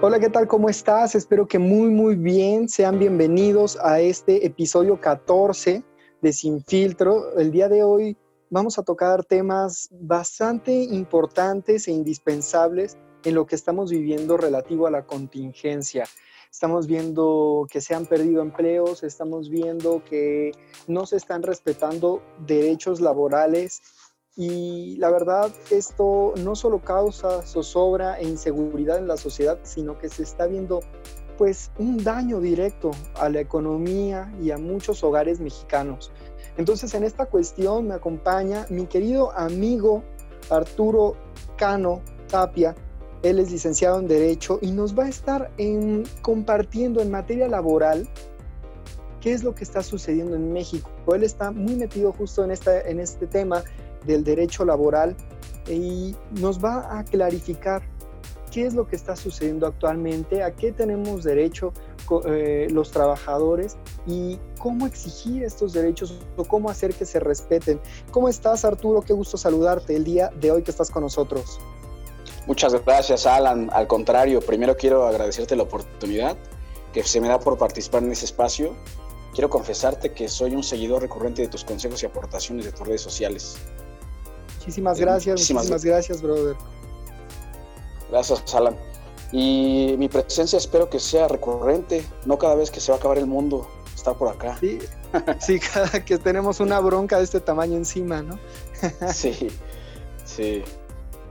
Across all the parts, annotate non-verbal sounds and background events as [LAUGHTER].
Hola, ¿qué tal? ¿Cómo estás? Espero que muy, muy bien. Sean bienvenidos a este episodio 14 de Sin Filtro. El día de hoy vamos a tocar temas bastante importantes e indispensables en lo que estamos viviendo relativo a la contingencia. Estamos viendo que se han perdido empleos, estamos viendo que no se están respetando derechos laborales y la verdad, esto no solo causa zozobra e inseguridad en la sociedad, sino que se está viendo pues un daño directo a la economía y a muchos hogares mexicanos. Entonces, en esta cuestión me acompaña mi querido amigo Arturo Cano Tapia. Él es licenciado en Derecho y nos va a estar en, compartiendo en materia laboral qué es lo que está sucediendo en México. Él está muy metido justo en, esta, en este tema del derecho laboral y nos va a clarificar qué es lo que está sucediendo actualmente, a qué tenemos derecho eh, los trabajadores y cómo exigir estos derechos o cómo hacer que se respeten. ¿Cómo estás, Arturo? Qué gusto saludarte el día de hoy que estás con nosotros. Muchas gracias, Alan. Al contrario, primero quiero agradecerte la oportunidad que se me da por participar en ese espacio. Quiero confesarte que soy un seguidor recurrente de tus consejos y aportaciones de tus redes sociales. Muchísimas gracias, muchísimas, gracias, brother. Gracias, Alan. Y mi presencia espero que sea recurrente, no cada vez que se va a acabar el mundo, estar por acá. Sí, [LAUGHS] sí cada que tenemos una bronca de este tamaño encima, ¿no? sí, sí.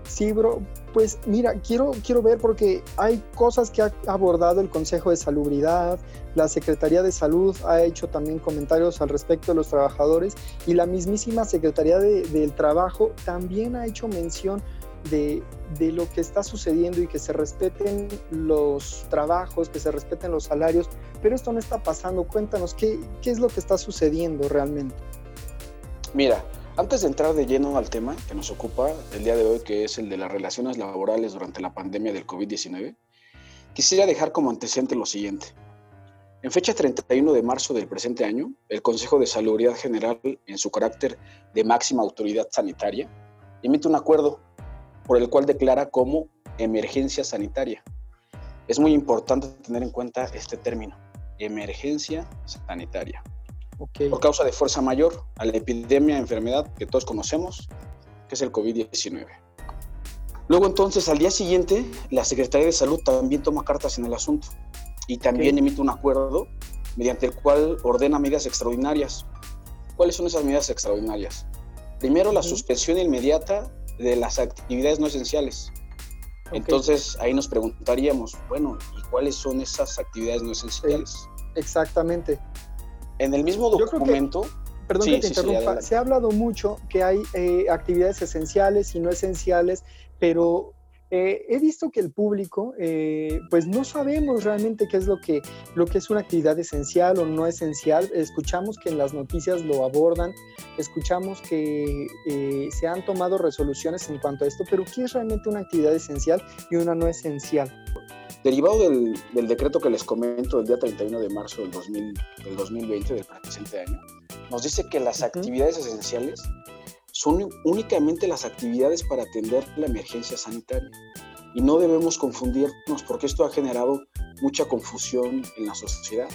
Sí, bro. Pues mira, quiero, quiero ver porque hay cosas que ha abordado el Consejo de Salubridad, la Secretaría de Salud ha hecho también comentarios al respecto de los trabajadores y la mismísima Secretaría del Trabajo también ha hecho mención de, de, lo que está sucediendo y que se respeten los trabajos, que se respeten los salarios, pero esto no está pasando. Cuéntanos, ¿qué, qué es lo que está sucediendo realmente? Mira, antes de entrar de lleno al tema que nos ocupa el día de hoy, que es el de las relaciones laborales durante la pandemia del COVID-19, quisiera dejar como antecedente lo siguiente. En fecha 31 de marzo del presente año, el Consejo de Salubridad General, en su carácter de máxima autoridad sanitaria, emite un acuerdo por el cual declara como emergencia sanitaria. Es muy importante tener en cuenta este término, emergencia sanitaria por causa de fuerza mayor a la epidemia, enfermedad que todos conocemos, que es el COVID-19. Luego entonces, al día siguiente, la Secretaría de Salud también toma cartas en el asunto y también emite un acuerdo mediante el cual ordena medidas extraordinarias. ¿Cuáles son esas medidas extraordinarias? Primero, la suspensión inmediata de las actividades no esenciales. Entonces, ahí nos preguntaríamos, bueno, ¿y cuáles son esas actividades no esenciales? Exactamente. En el mismo documento... perdón que te interrumpa, se ha hablado mucho que hay eh, actividades esenciales y no esenciales, pero eh, he visto que el público, eh, pues no sabemos realmente qué es lo que, lo que es una actividad esencial o no esencial. Escuchamos que en las noticias lo abordan, escuchamos que se han tomado resoluciones en cuanto a esto, pero ¿qué es realmente una actividad esencial y una no esencial? Derivado del, decreto que les comento el día 31 de marzo del, 2020, del presente año, nos dice que las actividades esenciales son únicamente las actividades para atender la emergencia sanitaria. Y no debemos confundirnos porque esto ha generado mucha confusión en la sociedad.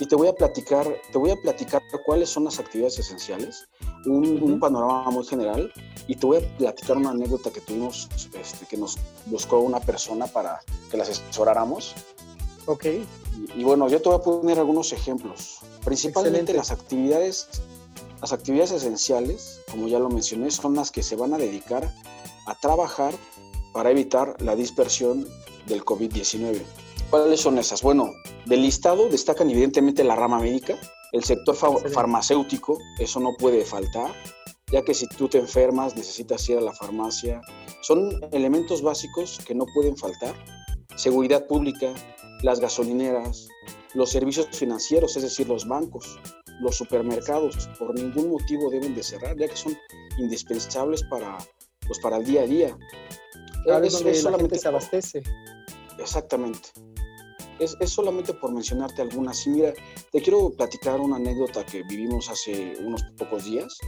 Y te voy a platicar, te voy a platicar cuáles son las actividades esenciales, un, panorama muy general, y te voy a platicar una anécdota que tuvimos, este, que nos buscó una persona para que la asesoráramos. Ok. Y, bueno, yo te voy a poner algunos ejemplos. Principalmente las actividades, las actividades esenciales, como ya lo mencioné, son las que se van a dedicar a trabajar para evitar la dispersión del COVID-19. ¿Cuáles son esas? Bueno, del listado destacan evidentemente la rama médica, el sector farmacéutico, eso no puede faltar, ya que si tú te enfermas necesitas ir a la farmacia. Son elementos básicos que no pueden faltar. Seguridad pública, las gasolineras, los servicios financieros, es decir, los bancos, los supermercados, por ningún motivo deben de cerrar, ya que son indispensables para, pues, para el día a día. es, donde solamente se abastece. Exactamente. Es, solamente por mencionarte algunas. Y mira, te quiero platicar una anécdota que vivimos hace unos pocos días.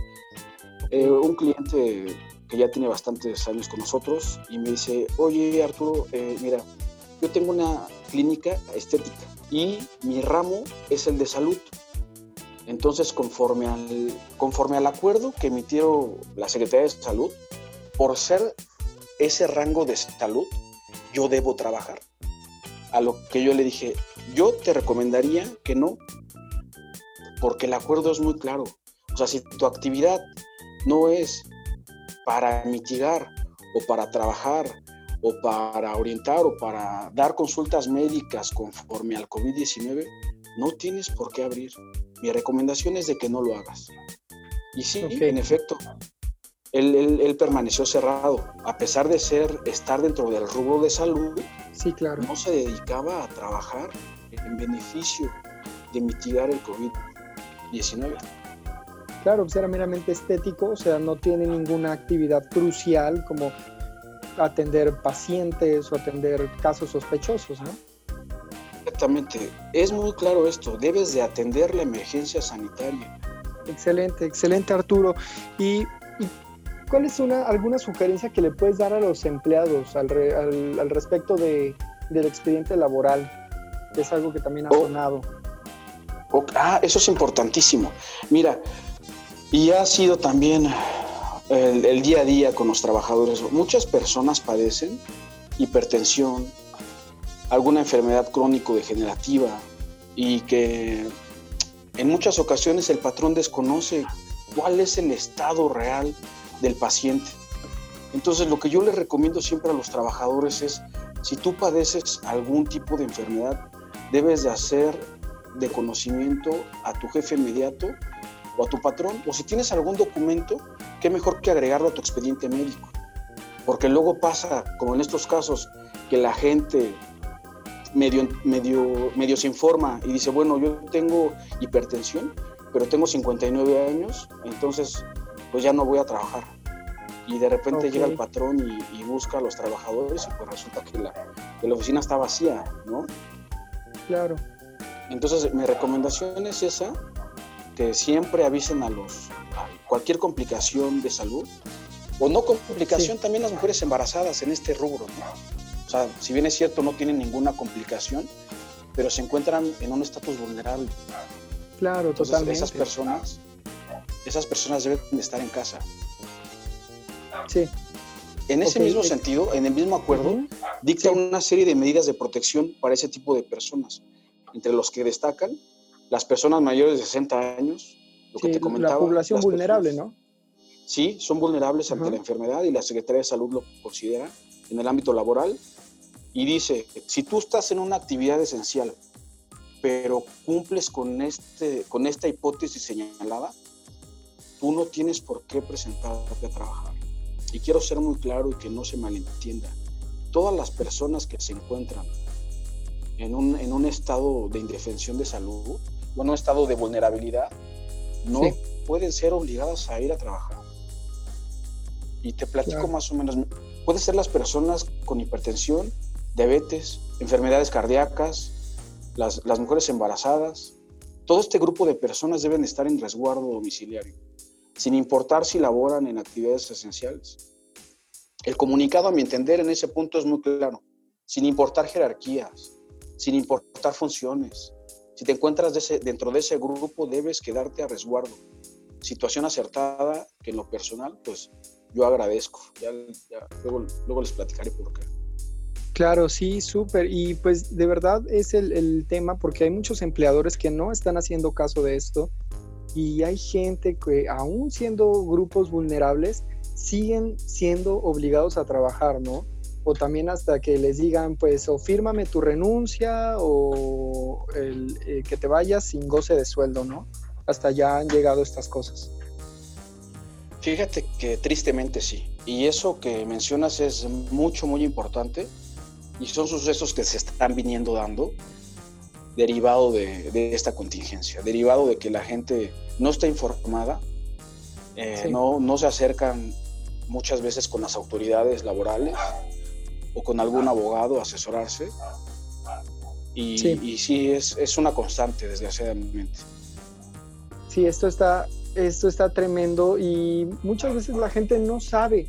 Eh, un cliente que ya tiene bastantes años con nosotros y me dice, oye Arturo, eh, mira, yo tengo una clínica estética y mi ramo es el de salud. Entonces, conforme al, conforme al acuerdo que emitió la Secretaría de Salud, por ser ese rango de salud, yo debo trabajar. A lo que yo le dije, yo te recomendaría que no, porque el acuerdo es muy claro. O sea, si tu actividad no es para mitigar o para trabajar o para orientar o para dar consultas médicas conforme al COVID-19, no tienes por qué abrir. Mi recomendación es de que no lo hagas. Y sí, en efecto, él, permaneció cerrado. A pesar de ser, estar dentro del rubro de salud, sí, claro. no se dedicaba a trabajar en beneficio de mitigar el COVID-19. Claro, pues era meramente estético, o sea, no tiene ninguna actividad crucial como atender pacientes o atender casos sospechosos, ¿no? Exactamente, es muy claro esto, debes de atender la emergencia sanitaria. Excelente, excelente Arturo. ¿Y, cuál es una, alguna sugerencia que le puedes dar a los empleados al, al, respecto de, del expediente laboral? Que es algo que también ha oh. sonado. ah, eso es importantísimo. Mira, y ha sido también el, día a día con los trabajadores. Muchas personas padecen hipertensión, alguna enfermedad crónico-degenerativa y que en muchas ocasiones el patrón desconoce cuál es el estado real del paciente. Entonces lo que yo les recomiendo siempre a los trabajadores es, si tú padeces algún tipo de enfermedad, debes de hacer de conocimiento a tu jefe inmediato o a tu patrón, o si tienes algún documento, qué mejor que agregarlo a tu expediente médico. Porque luego pasa, como en estos casos, que la gente medio, medio, medio se informa y dice, bueno, yo tengo hipertensión, pero tengo 59 años, entonces pues ya no voy a trabajar. Y de repente llega el patrón y, busca a los trabajadores y pues resulta que la, que la oficina está vacía, ¿no? Claro. Entonces mi recomendación es esa, que siempre avisen a los cualquier complicación de salud o no complicación también las mujeres embarazadas en este rubro. O sea, si bien es cierto no tienen ninguna complicación, pero se encuentran en un estatus vulnerable. Claro, totalmente. Esas personas, esas personas deben estar en casa. Sí. En ese mismo sentido, en el mismo acuerdo, dicta una serie de medidas de protección para ese tipo de personas, entre los que destacan las personas mayores de 60 años, lo que te comentaba. La población vulnerable, ¿no? Sí, son vulnerables ante la enfermedad y la Secretaría de Salud lo considera en el ámbito laboral y dice, si tú estás en una actividad esencial, pero cumples con, este, con esta hipótesis señalada, tú no tienes por qué presentarte a trabajar. Y quiero ser muy claro y que no se malentienda. Todas las personas que se encuentran en un, en un estado de indefensión de salud o en un estado de vulnerabilidad, no pueden ser obligadas a ir a trabajar. Y te platico más o menos, pueden ser las personas con hipertensión, diabetes, enfermedades cardíacas, las, las mujeres embarazadas. Todo este grupo de personas deben estar en resguardo domiciliario, sin importar si laboran en actividades esenciales. El comunicado, a mi entender, en ese punto es muy claro, sin importar jerarquías, sin importar funciones, si te encuentras dentro de ese grupo, debes quedarte a resguardo. Situación acertada que en lo personal, pues yo agradezco. luego, les platicaré por qué. Claro, sí, súper. Y pues de verdad es el, el, tema porque hay muchos empleadores que no están haciendo caso de esto y hay gente que aún siendo grupos vulnerables siguen siendo obligados a trabajar, ¿no? o también hasta que les digan, pues, o fírmame tu renuncia o el, eh, que te vayas sin goce de sueldo, ¿no? Hasta ya han llegado estas cosas. Fíjate que tristemente sí. Y eso que mencionas es mucho, muy importante. Y son sucesos que se están viniendo dando derivado de, esta contingencia, derivado de que la gente no está informada, eh, no, no se acercan muchas veces con las autoridades laborales o con algún abogado asesorarse. Y sí, es, es, una constante, desgraciadamente. Sí, esto está, esto está tremendo y muchas veces la gente no sabe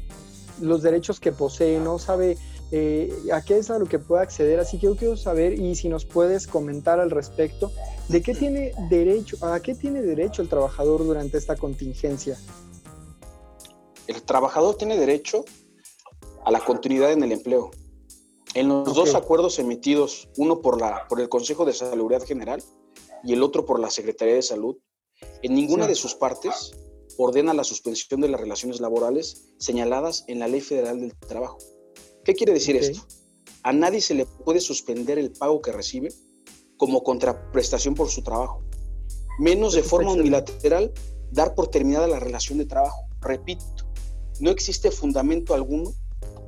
los derechos que posee, no sabe eh, a qué es a lo que puede acceder. Así que yo quiero saber y si nos puedes comentar al respecto de qué tiene derecho, a qué tiene derecho el trabajador durante esta contingencia. El trabajador tiene derecho a la continuidad en el empleo. En los dos acuerdos emitidos, uno por, la, por el Consejo de Salud General y el otro por la Secretaría de Salud, en ninguna de sus partes ordena la suspensión de las relaciones laborales señaladas en la Ley Federal del Trabajo. ¿Qué quiere decir esto? A nadie se le puede suspender el pago que recibe como contraprestación por su trabajo, menos de forma unilateral dar por terminada la relación de trabajo. Repito, no existe fundamento alguno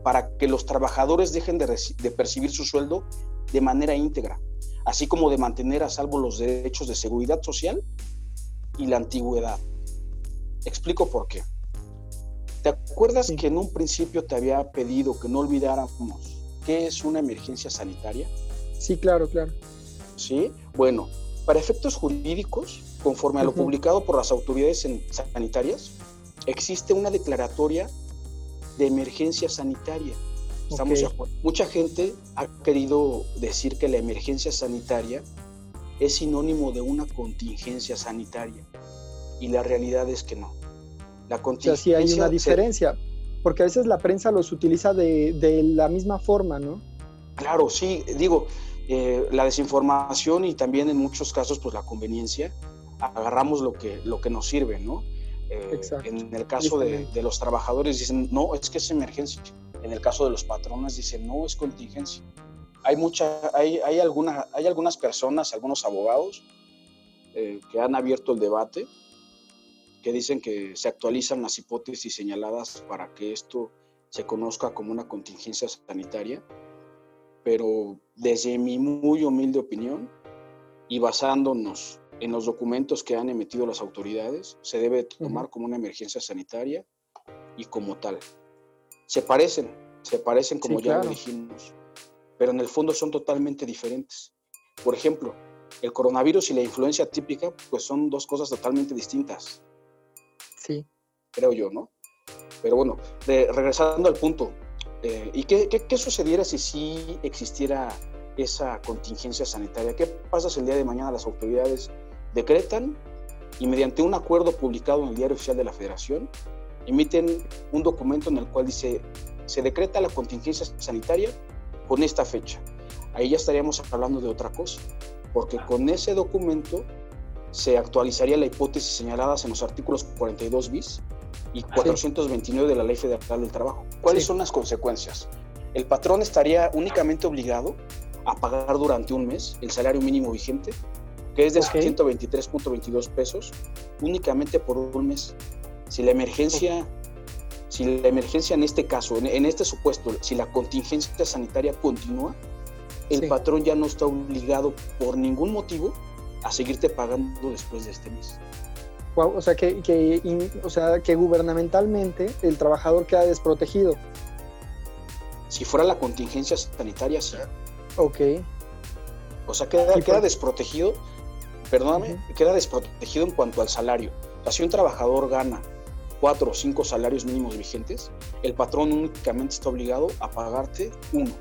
para que los trabajadores dejen de, percibir su sueldo de manera íntegra, así como de mantener a salvo los derechos de seguridad social y la antigüedad. Explico por qué. ¿Te acuerdas que en un principio te había pedido que no olvidáramos qué es una emergencia sanitaria? Sí, claro, claro. Sí, bueno, para efectos jurídicos, conforme a lo publicado por las autoridades sanitarias, existe una declaratoria de emergencia sanitaria. Estamos de acuerdo. Mucha gente ha querido decir que la emergencia sanitaria es sinónimo de una contingencia sanitaria y la realidad es que no. La. O sea, sí hay una diferencia, porque a veces la prensa los utiliza de, de la misma forma, ¿no? Claro, sí, digo, eh, la desinformación y también en muchos casos, pues la conveniencia, agarramos lo que, lo que nos sirve, ¿no? Eh, en el caso de, de, los trabajadores dicen, no, es que es emergencia. En el caso de los patrones dicen, no, es contingencia. Hay, mucha, hay, hay, alguna, hay algunas personas, algunos abogados eh, que han abierto el debate que dicen que se actualizan las hipótesis señaladas para que esto se conozca como una contingencia sanitaria, pero desde mi muy humilde opinión y basándonos en los documentos que han emitido las autoridades, se debe tomar como una emergencia sanitaria y como tal. Se parecen, se parecen como ya lo dijimos, pero en el fondo son totalmente diferentes. Por ejemplo, el coronavirus y la influencia típica, pues son dos cosas totalmente distintas. Sí. Creo yo, ¿no? Pero bueno, regresando al punto, eh, ¿y qué, qué, sucediera si sí existiera esa contingencia sanitaria? ¿Qué pasa si el día de mañana las autoridades decretan y mediante un acuerdo publicado en el Diario Oficial de la Federación, emiten un documento en el cual dice, se decreta la contingencia sanitaria con esta fecha. Ahí ya estaríamos hablando de otra cosa, porque con ese documento se actualizaría la hipótesis señaladas en los artículos 42 bis y 429 de la Ley Federal del Trabajo. ¿Cuáles son las consecuencias? El patrón estaría únicamente obligado a pagar durante un mes el salario mínimo vigente, que es de 123.22 pesos, únicamente por un mes. Si la emergencia, si la emergencia en este caso, en, este supuesto, si la contingencia sanitaria continúa, el patrón ya no está obligado por ningún motivo a seguirte pagando después de este mes. o sea que, o sea que gubernamentalmente el trabajador queda desprotegido. Si fuera la contingencia sanitaria, sí. Ok. O sea, queda, queda desprotegido, perdóname, queda desprotegido en cuanto al salario. O sea, si un trabajador gana cuatro o cinco salarios mínimos vigentes, el patrón únicamente está obligado a pagarte uno.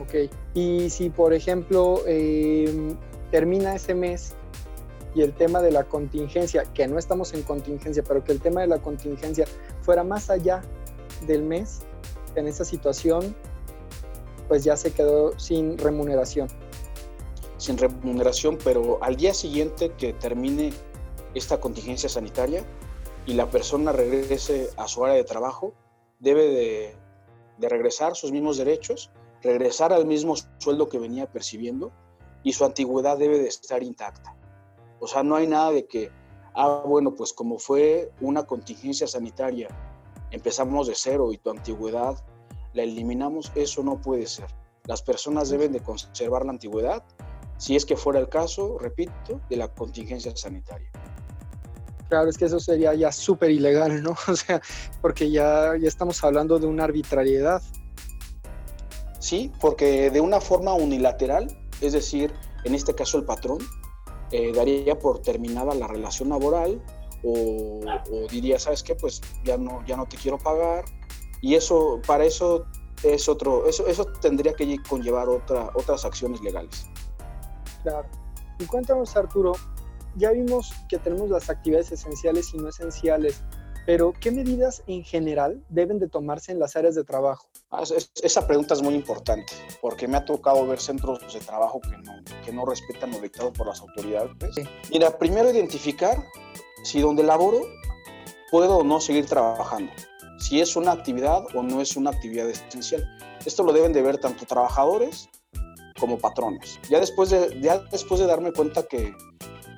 Ok. Y si, por ejemplo, eh, termina ese mes y el tema de la contingencia, que no estamos en contingencia, pero que el tema de la contingencia fuera más allá del mes, en esa situación, pues ya se quedó sin remuneración. Sin remuneración, pero al día siguiente que termine esta contingencia sanitaria y la persona regrese a su área de trabajo, debe de, de regresar sus mismos derechos, regresar al mismo sueldo que venía percibiendo y su antigüedad debe de estar intacta. O sea, no hay nada de que, ah, bueno, pues como fue una contingencia sanitaria, empezamos de cero y tu antigüedad la eliminamos, eso no puede ser. Las personas deben de conservar la antigüedad, si es que fuera el caso, repito, de la contingencia sanitaria. Claro, es que eso sería ya súper ilegal, ¿no? [LAUGHS] O sea, porque ya, ya estamos hablando de una arbitrariedad. Sí, porque de una forma unilateral es decir, en este caso el patrón eh, daría por terminada la relación laboral o, diría, ¿sabes qué? Pues ya no, ya no te quiero pagar. Y eso, para eso es otro, eso, eso tendría que conllevar otra, otras acciones legales. Claro. Y cuéntanos, Arturo, ya vimos que tenemos las actividades esenciales y no esenciales, pero ¿qué medidas en general deben de tomarse en las áreas de trabajo? Ah, esa pregunta es muy importante, porque me ha tocado ver centros de trabajo que no, que no respetan lo dictado por las autoridades. Mira, primero identificar si donde laboro puedo o no seguir trabajando, si es una actividad o no es una actividad esencial. Esto lo deben de ver tanto trabajadores como patrones. Ya después de, ya después de darme cuenta que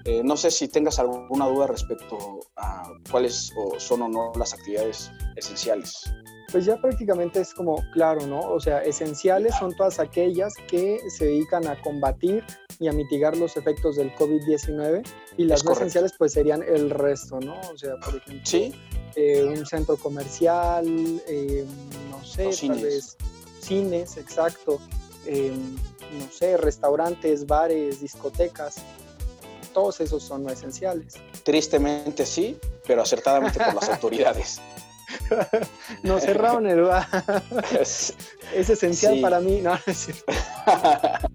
eh, no sé si tengas alguna duda respecto a cuáles son o no las actividades esenciales. Pues ya prácticamente es como claro, ¿no? O sea, esenciales son todas aquellas que se dedican a combatir y a mitigar los efectos del COVID-19 y las no esenciales pues serían el resto, ¿no? O sea, por ejemplo, ¿Sí? Eh, un centro comercial, eh, no sé, tal vez cines, exacto, no sé, restaurantes, bares, discotecas, todos esos son no esenciales. Tristemente sí, pero acertadamente por las [LAUGHS] autoridades. No cerraron el bar. Es, esencial para mí, no, es cierto. [LAUGHS]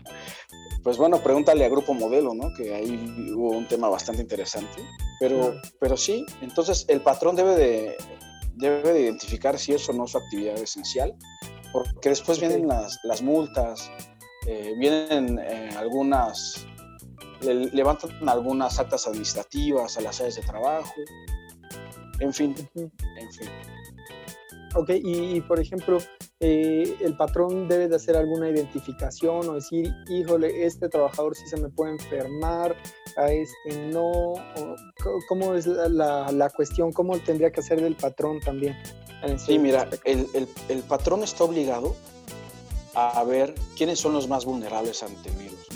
Pues bueno, pregúntale a Grupo Modelo, ¿no? Que ahí hubo un tema bastante interesante. Pero, pero sí, entonces el patrón debe de, debe de identificar si eso no es su actividad esencial, porque después vienen las, las multas, eh, vienen eh, algunas levantan algunas actas administrativas a las áreas de trabajo, en fin, en fin. Ok, y, por ejemplo, eh, el patrón debe de hacer alguna identificación o decir, híjole, este trabajador sí se me puede enfermar, a este no, ¿cómo es la, la, cuestión? ¿Cómo tendría que hacer del patrón también? Sí, mira, el, el, el, patrón está obligado a ver quiénes son los más vulnerables ante el virus.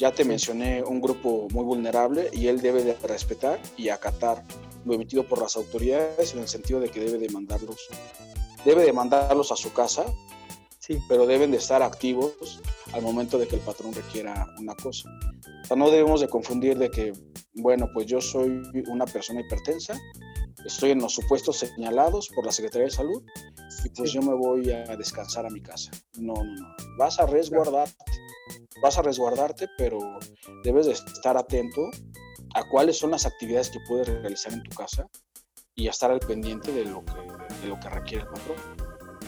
Ya te mencioné un grupo muy vulnerable y él debe de respetar y acatar lo emitido por las autoridades en el sentido de que debe de mandarlos, debe de mandarlos a su casa, sí. pero deben de estar activos al momento de que el patrón requiera una cosa. O sea, no debemos de confundir de que, bueno, pues yo soy una persona hipertensa, estoy en los supuestos señalados por la Secretaría de Salud y pues yo me voy a descansar a mi casa. No, no, no. Vas a resguardarte vas a resguardarte, pero debes de estar atento a cuáles son las actividades que puedes realizar en tu casa y a estar al pendiente de lo que, de lo que requiere el patrón.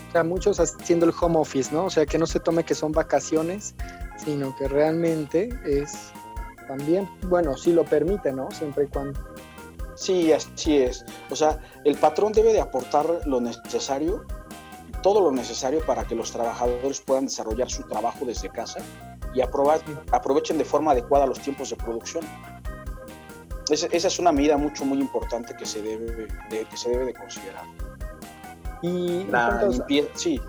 O sea, muchos haciendo el home office, ¿no? O sea, que no se tome que son vacaciones, sino que realmente es también, bueno, si lo permite, ¿no? Siempre y cuando. Sí, así es. O sea, el patrón debe de aportar lo necesario, todo lo necesario para que los trabajadores puedan desarrollar su trabajo desde casa y aprovechen de forma adecuada los tiempos de producción. Esa, es una medida mucho, muy importante que se debe de, que se debe de considerar. Y la limpieza, sí.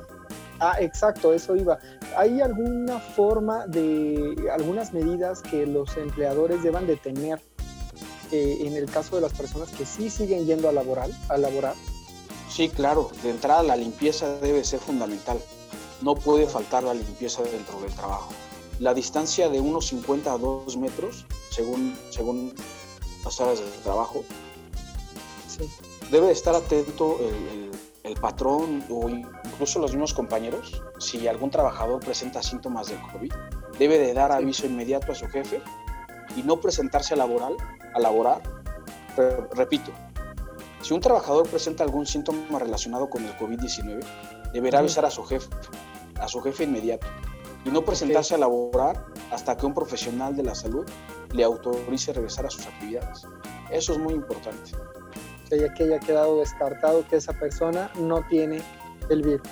Ah, exacto, eso iba. ¿Hay alguna forma de, algunas medidas que los empleadores deban de tener eh, en el caso de las personas que sí siguen yendo a, laboral, a laborar? Sí, claro. De entrada la limpieza debe ser fundamental. No puede faltar la limpieza dentro del trabajo la distancia de unos 50 a 2 metros, según, según las horas de trabajo. Debe estar atento el, el, patrón o incluso los mismos compañeros, si algún trabajador presenta síntomas del COVID, debe de dar aviso inmediato a su jefe y no presentarse a laboral, a laborar. repito, si un trabajador presenta algún síntoma relacionado con el COVID-19, deberá avisar a su jefe, a su jefe inmediato y no presentarse a laborar hasta que un profesional de la salud le autorice regresar a sus actividades. Eso es muy importante. O ya que haya quedado descartado que esa persona no tiene el virus.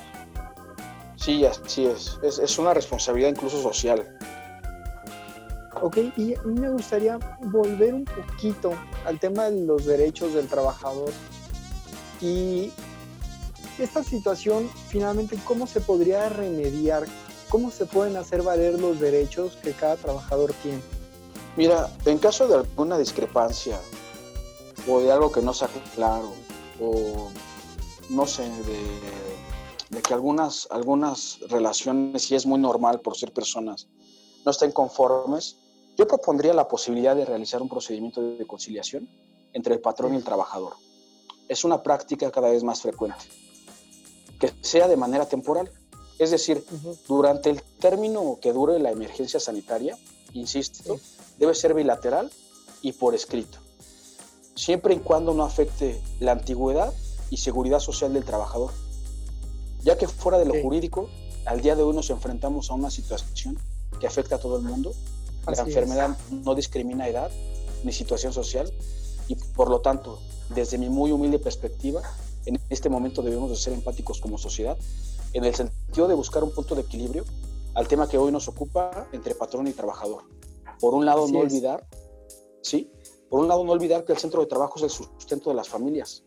Sí, así es. es. Es una responsabilidad incluso social. Ok, y a mí me gustaría volver un poquito al tema de los derechos del trabajador. Y esta situación, finalmente, ¿cómo se podría remediar? ¿Cómo se pueden hacer valer los derechos que cada trabajador tiene? Mira, en caso de alguna discrepancia o de algo que no sea claro o no sé, de, que algunas, algunas relaciones, y es muy normal por ser personas, no estén conformes, yo propondría la posibilidad de realizar un procedimiento de conciliación entre el patrón y el trabajador. Es una práctica cada vez más frecuente, que sea de manera temporal Es decir, durante el término que dure la emergencia sanitaria, insisto, debe ser bilateral y por escrito, siempre y cuando no afecte la antigüedad y seguridad social del trabajador. Ya que fuera de lo jurídico, al día de hoy nos enfrentamos a una situación que afecta a todo el mundo. La enfermedad no discrimina edad ni situación social y por lo tanto, desde mi muy humilde perspectiva, en este momento debemos de ser empáticos como sociedad, en el sentido de buscar un punto de equilibrio al tema que hoy nos ocupa entre patrón y trabajador. Por un lado, no olvidar, ¿sí? Por un lado, no olvidar que el centro de trabajo es el sustento de las familias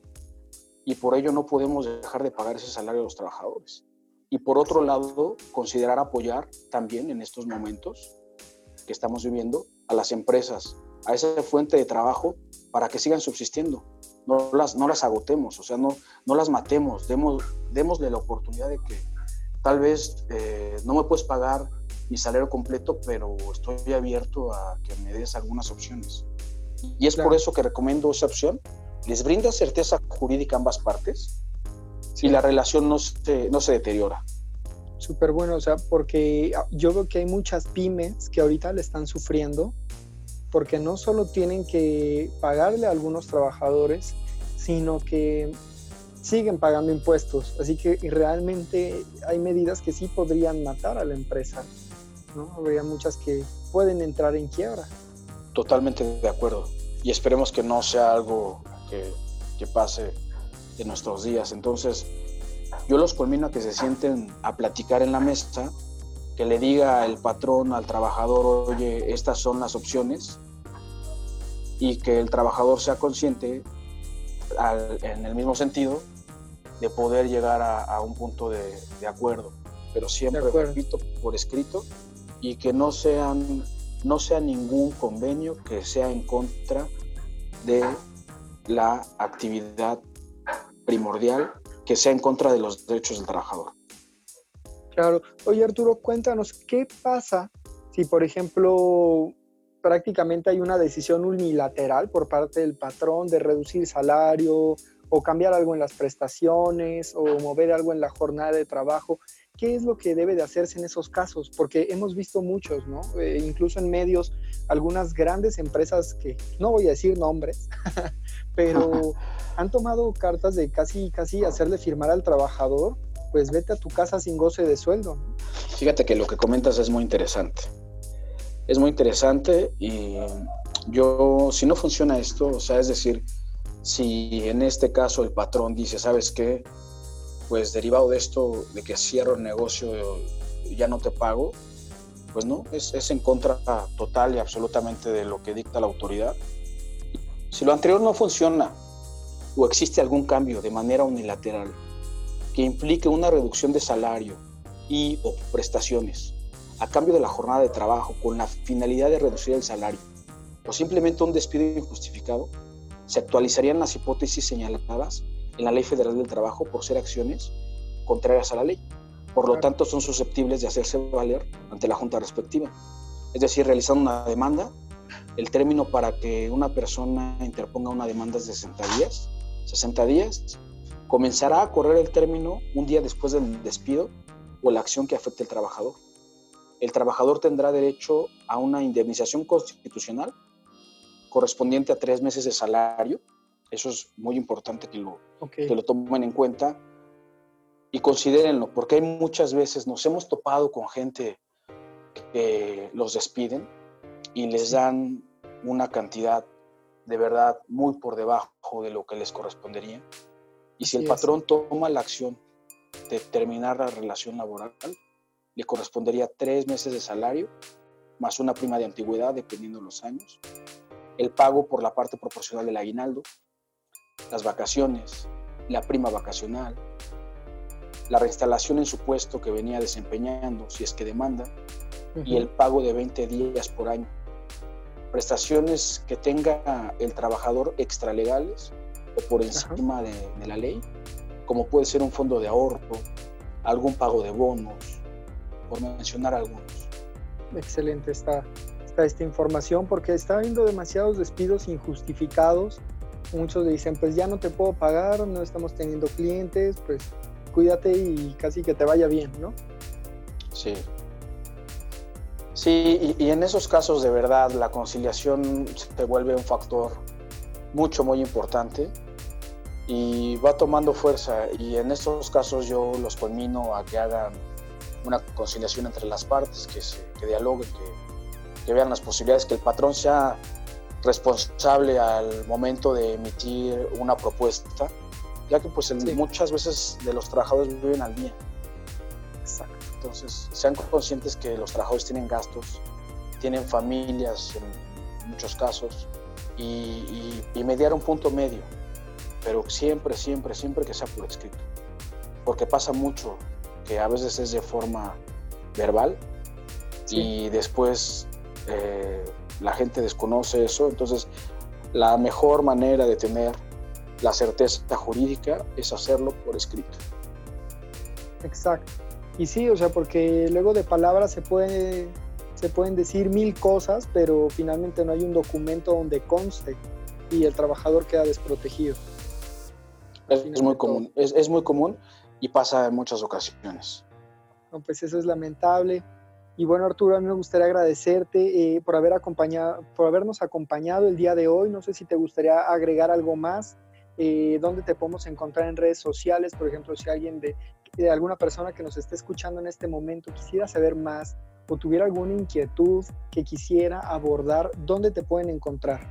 y por ello no podemos dejar de pagar ese salario a los trabajadores. Y por otro lado, considerar apoyar también en estos momentos que estamos viviendo a las empresas, a esa fuente de trabajo para que sigan subsistiendo. No las, no las agotemos, o sea, no, no las matemos, demos, démosle la oportunidad de que tal vez eh, no me puedes pagar mi salario completo, pero estoy abierto a que me des algunas opciones. Y es por eso que recomiendo esa opción. Les brinda certeza jurídica a ambas partes y la relación no se, no se deteriora. Súper bueno, o sea, porque yo veo que hay muchas pymes que ahorita le están sufriendo porque no solo tienen que pagarle a algunos trabajadores, sino que siguen pagando impuestos. Así que realmente hay medidas que sí podrían matar a la empresa. ¿no? Habría muchas que pueden entrar en quiebra. Totalmente de acuerdo. Y esperemos que no sea algo que, que pase en nuestros días. Entonces, yo los culmino a que se sienten a platicar en la mesa, que le diga el patrón al trabajador, oye, estas son las opciones, y que el trabajador sea consciente en el mismo sentido de poder llegar a, un punto de, acuerdo, pero siempre, repito, por escrito y que no, sean, no sea ningún convenio que sea en contra de la actividad primordial, que sea en contra de los derechos del trabajador. Claro. Oye Arturo, cuéntanos, ¿qué pasa si, por ejemplo, prácticamente hay una decisión unilateral por parte del patrón de reducir salario o cambiar algo en las prestaciones o mover algo en la jornada de trabajo. ¿Qué es lo que debe de hacerse en esos casos? Porque hemos visto muchos, ¿no? Eh, incluso en medios, algunas grandes empresas que, no voy a decir nombres, [LAUGHS] pero [LAUGHS] han tomado cartas de casi, casi hacerle firmar al trabajador, pues vete a tu casa sin goce de sueldo. Fíjate que lo que comentas es muy interesante es muy interesante y yo, si no funciona esto, o sea, es decir, si en este caso el patrón dice, ¿sabes qué? Pues derivado de esto, de que cierro el negocio ya no te pago, pues no, es, es en contra total y absolutamente de lo que dicta la autoridad. Si lo anterior no funciona o existe algún cambio de manera unilateral que implique una reducción de salario y o prestaciones a cambio de la jornada de trabajo con la finalidad de reducir el salario o simplemente un despido injustificado, se actualizarían las hipótesis señaladas en la Ley Federal del Trabajo por ser acciones contrarias a la ley. Por lo tanto, son susceptibles de hacerse valer ante la Junta respectiva. Es decir, realizando una demanda, el término para que una persona interponga una demanda es de 60 días. 60 días comenzará a correr el término un día después del despido o la acción que afecte al trabajador el trabajador tendrá derecho a una indemnización constitucional correspondiente a tres meses de salario. Eso es muy importante que lo, que lo tomen en cuenta y considérenlo, porque hay muchas veces nos hemos topado con gente que los despiden y les dan una cantidad de verdad muy por debajo de lo que les correspondería. Y si el patrón toma la acción de terminar la relación laboral, le correspondería tres meses de salario más una prima de antigüedad dependiendo de los años, el pago por la parte proporcional del aguinaldo, las vacaciones, la prima vacacional, la reinstalación en su puesto que venía desempeñando si es que demanda y el pago de 20 días por año. Prestaciones que tenga el trabajador extralegales o por encima de, de la ley, como puede ser un fondo de ahorro, algún pago de bonos, por mencionar algunos. Excelente está, está esta información porque está habiendo demasiados despidos injustificados. Muchos dicen, pues ya no te puedo pagar, no estamos teniendo clientes, pues cuídate y casi que te vaya bien, ¿no? Sí. Sí, y, en esos casos de verdad la conciliación se vuelve un factor mucho, muy importante y va tomando fuerza y en estos casos yo los culmino a que hagan una conciliación entre las partes, que, se, que dialoguen, que, que vean las posibilidades, que el patrón sea responsable al momento de emitir una propuesta, ya que pues muchas veces de los trabajadores viven al día. Exacto. Entonces, sean conscientes que los trabajadores tienen gastos, tienen familias en muchos casos, y, mediar un punto medio, pero siempre, siempre, siempre que sea por escrito. Porque pasa mucho que a veces es de forma verbal y después eh, la gente desconoce eso, entonces la mejor manera de tener la certeza jurídica es hacerlo por escrito. Exacto. Y sí, o sea, porque luego de palabras se puede se pueden decir mil cosas, pero finalmente no hay un documento donde conste y el trabajador queda desprotegido. Es, muy común, es, es, muy común y pasa en muchas ocasiones. No, pues eso es lamentable. Y bueno, Arturo, a mí me gustaría agradecerte eh, por, haber acompañado, por habernos acompañado el día de hoy. No sé si te gustaría agregar algo más. Eh, ¿Dónde te podemos encontrar en redes sociales? Por ejemplo, si alguien de, de alguna persona que nos esté escuchando en este momento quisiera saber más o tuviera alguna inquietud que quisiera abordar, ¿dónde te pueden encontrar?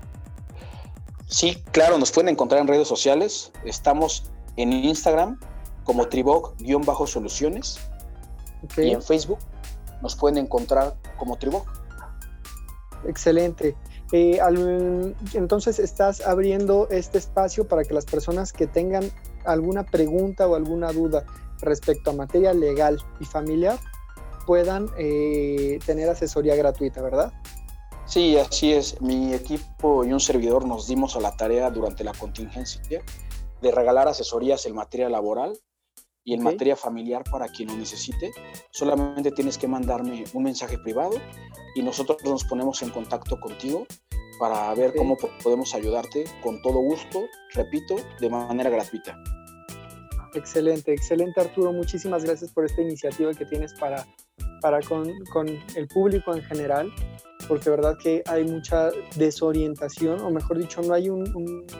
Sí, claro, nos pueden encontrar en redes sociales. Estamos en Instagram como Tribog-soluciones y en Facebook nos pueden encontrar como Tribog. Excelente. Eh, entonces estás abriendo este espacio para que las personas que tengan alguna pregunta o alguna duda respecto a materia legal y familiar puedan eh, tener asesoría gratuita, ¿verdad? Sí, así es. Mi equipo y un servidor nos dimos a la tarea durante la contingencia de regalar asesorías en materia laboral y en materia familiar para quien lo necesite. Solamente tienes que mandarme un mensaje privado y nosotros nos ponemos en contacto contigo para ver cómo podemos ayudarte con todo gusto, repito, de manera gratuita. Excelente, excelente Arturo. Muchísimas gracias por esta iniciativa que tienes para, para con, con el público en general porque verdad que hay mucha desorientación, o mejor dicho, no hay un,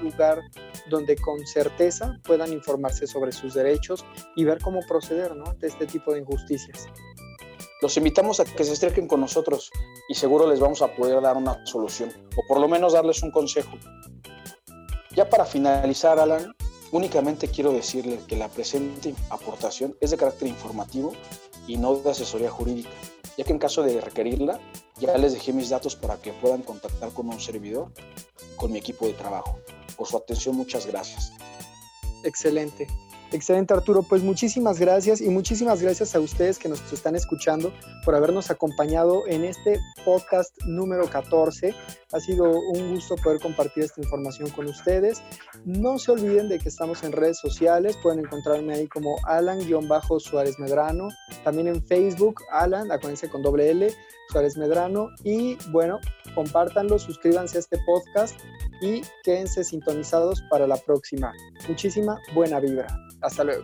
lugar donde con certeza puedan informarse sobre sus derechos y ver cómo proceder ¿no? ante este tipo de injusticias. Los invitamos a que se acerquen con nosotros y seguro les vamos a poder dar una solución, o por lo menos darles un consejo. Ya para finalizar, Alan, únicamente quiero decirle que la presente aportación es de carácter informativo y no de asesoría jurídica, ya que en caso de requerirla, ya les dejé mis datos para que puedan contactar con un servidor, con mi equipo de trabajo. Por su atención, muchas gracias. Excelente. Excelente Arturo, pues muchísimas gracias y muchísimas gracias a ustedes que nos están escuchando por habernos acompañado en este podcast número 14. Ha sido un gusto poder compartir esta información con ustedes. No se olviden de que estamos en redes sociales, pueden encontrarme ahí como Alan-Suárez Medrano, también en Facebook, Alan, acuérdense con doble L, Suárez Medrano. Y bueno, compártanlo, suscríbanse a este podcast y quédense sintonizados para la próxima. Muchísima buena vibra. Hasta luego.